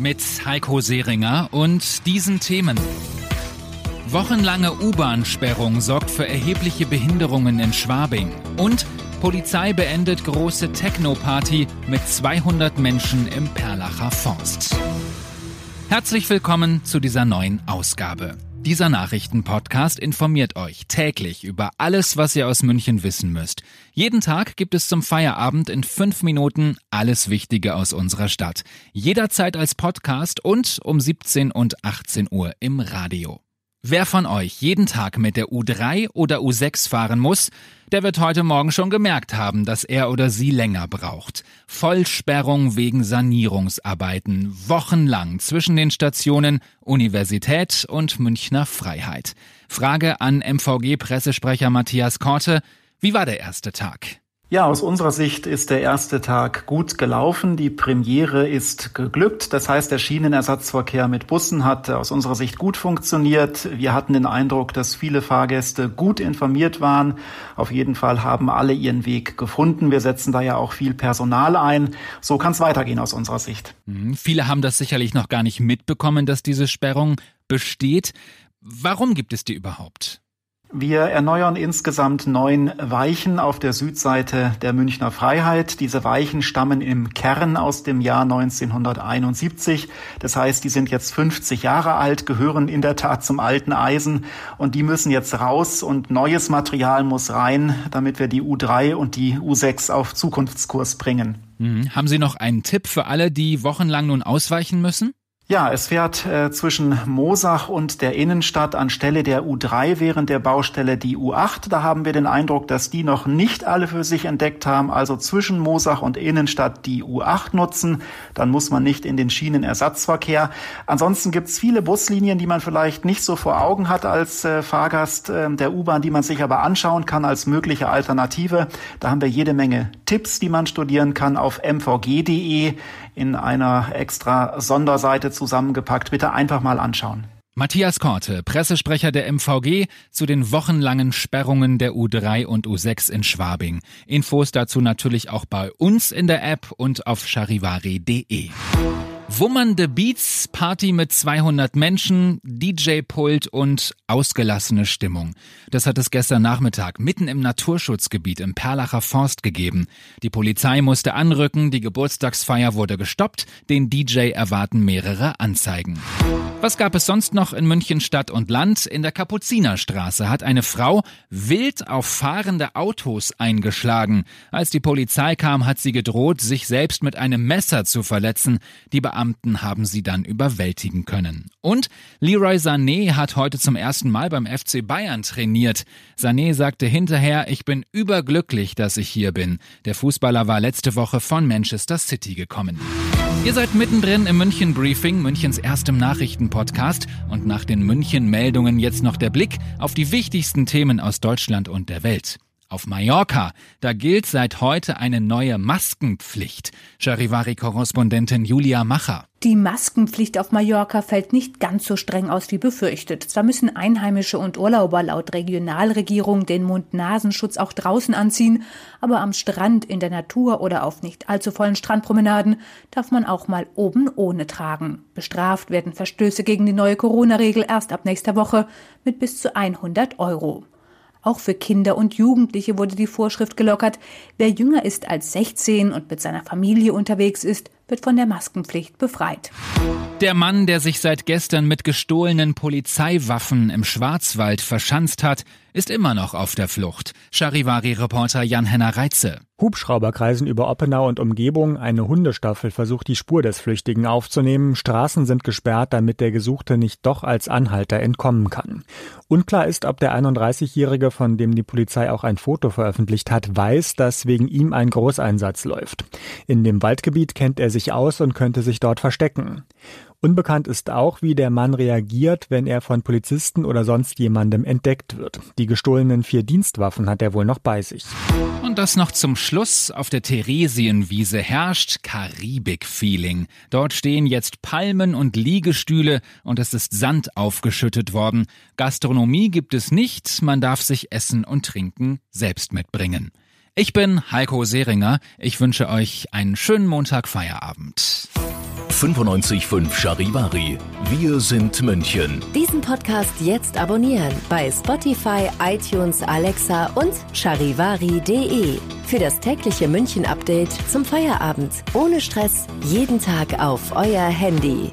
Mit Heiko Seringer und diesen Themen. Wochenlange U-Bahn-Sperrung sorgt für erhebliche Behinderungen in Schwabing. Und Polizei beendet große Techno-Party mit 200 Menschen im Perlacher Forst. Herzlich willkommen zu dieser neuen Ausgabe. Dieser Nachrichtenpodcast informiert euch täglich über alles, was ihr aus München wissen müsst. Jeden Tag gibt es zum Feierabend in fünf Minuten alles Wichtige aus unserer Stadt. Jederzeit als Podcast und um 17 und 18 Uhr im Radio. Wer von euch jeden Tag mit der U3 oder U6 fahren muss, der wird heute Morgen schon gemerkt haben, dass er oder sie länger braucht. Vollsperrung wegen Sanierungsarbeiten, wochenlang zwischen den Stationen Universität und Münchner Freiheit. Frage an MVG-Pressesprecher Matthias Korte, wie war der erste Tag? Ja, aus unserer Sicht ist der erste Tag gut gelaufen. Die Premiere ist geglückt. Das heißt, der Schienenersatzverkehr mit Bussen hat aus unserer Sicht gut funktioniert. Wir hatten den Eindruck, dass viele Fahrgäste gut informiert waren. Auf jeden Fall haben alle ihren Weg gefunden. Wir setzen da ja auch viel Personal ein. So kann es weitergehen aus unserer Sicht. Mhm. Viele haben das sicherlich noch gar nicht mitbekommen, dass diese Sperrung besteht. Warum gibt es die überhaupt? Wir erneuern insgesamt neun Weichen auf der Südseite der Münchner Freiheit. Diese Weichen stammen im Kern aus dem Jahr 1971. Das heißt, die sind jetzt 50 Jahre alt, gehören in der Tat zum alten Eisen und die müssen jetzt raus und neues Material muss rein, damit wir die U3 und die U6 auf Zukunftskurs bringen. Mhm. Haben Sie noch einen Tipp für alle, die wochenlang nun ausweichen müssen? Ja, es fährt äh, zwischen Mosach und der Innenstadt anstelle der U3 während der Baustelle die U8. Da haben wir den Eindruck, dass die noch nicht alle für sich entdeckt haben. Also zwischen Mosach und Innenstadt die U8 nutzen. Dann muss man nicht in den Schienenersatzverkehr. Ansonsten gibt's viele Buslinien, die man vielleicht nicht so vor Augen hat als äh, Fahrgast äh, der U-Bahn, die man sich aber anschauen kann als mögliche Alternative. Da haben wir jede Menge Tipps, die man studieren kann auf mvg.de in einer extra Sonderseite zusammengepackt. Bitte einfach mal anschauen. Matthias Korte, Pressesprecher der MVG zu den wochenlangen Sperrungen der U3 und U6 in Schwabing. Infos dazu natürlich auch bei uns in der App und auf charivari.de. Wummernde Beats, Party mit 200 Menschen, DJ-Pult und ausgelassene Stimmung. Das hat es gestern Nachmittag mitten im Naturschutzgebiet im Perlacher Forst gegeben. Die Polizei musste anrücken, die Geburtstagsfeier wurde gestoppt, den DJ erwarten mehrere Anzeigen. Was gab es sonst noch in München Stadt und Land? In der Kapuzinerstraße hat eine Frau wild auf fahrende Autos eingeschlagen. Als die Polizei kam, hat sie gedroht, sich selbst mit einem Messer zu verletzen. Die Beamten haben sie dann überwältigen können. Und Leroy Sané hat heute zum ersten Mal beim FC Bayern trainiert. Sané sagte hinterher, ich bin überglücklich, dass ich hier bin. Der Fußballer war letzte Woche von Manchester City gekommen. Ihr seid mittendrin im München Briefing, Münchens erstem Nachrichtenpodcast. Und nach den München-Meldungen jetzt noch der Blick auf die wichtigsten Themen aus Deutschland und der Welt. Auf Mallorca, da gilt seit heute eine neue Maskenpflicht. Charivari-Korrespondentin Julia Macher. Die Maskenpflicht auf Mallorca fällt nicht ganz so streng aus wie befürchtet. Zwar müssen Einheimische und Urlauber laut Regionalregierung den Mund-Nasenschutz auch draußen anziehen, aber am Strand, in der Natur oder auf nicht allzu vollen Strandpromenaden darf man auch mal oben ohne tragen. Bestraft werden Verstöße gegen die neue Corona-Regel erst ab nächster Woche mit bis zu 100 Euro. Auch für Kinder und Jugendliche wurde die Vorschrift gelockert. Wer jünger ist als 16 und mit seiner Familie unterwegs ist, wird von der Maskenpflicht befreit. Der Mann, der sich seit gestern mit gestohlenen Polizeiwaffen im Schwarzwald verschanzt hat, ist immer noch auf der Flucht. Charivari-Reporter Jan-Henner Reitze. Hubschrauber kreisen über Oppenau und Umgebung. Eine Hundestaffel versucht, die Spur des Flüchtigen aufzunehmen. Straßen sind gesperrt, damit der Gesuchte nicht doch als Anhalter entkommen kann. Unklar ist, ob der 31-Jährige, von dem die Polizei auch ein Foto veröffentlicht hat, weiß, dass wegen ihm ein Großeinsatz läuft. In dem Waldgebiet kennt er sich aus und könnte sich dort verstecken. Unbekannt ist auch, wie der Mann reagiert, wenn er von Polizisten oder sonst jemandem entdeckt wird. Die gestohlenen vier Dienstwaffen hat er wohl noch bei sich. Und das noch zum Schluss. Auf der Theresienwiese herrscht Karibik-Feeling. Dort stehen jetzt Palmen und Liegestühle und es ist Sand aufgeschüttet worden. Gastronomie gibt es nicht, man darf sich Essen und Trinken selbst mitbringen. Ich bin Heiko Seringer. Ich wünsche euch einen schönen Montag-Feierabend. 95.5 Charivari. Wir sind München. Diesen Podcast jetzt abonnieren bei Spotify, iTunes, Alexa und charivari.de. Für das tägliche München-Update zum Feierabend. Ohne Stress. Jeden Tag auf euer Handy.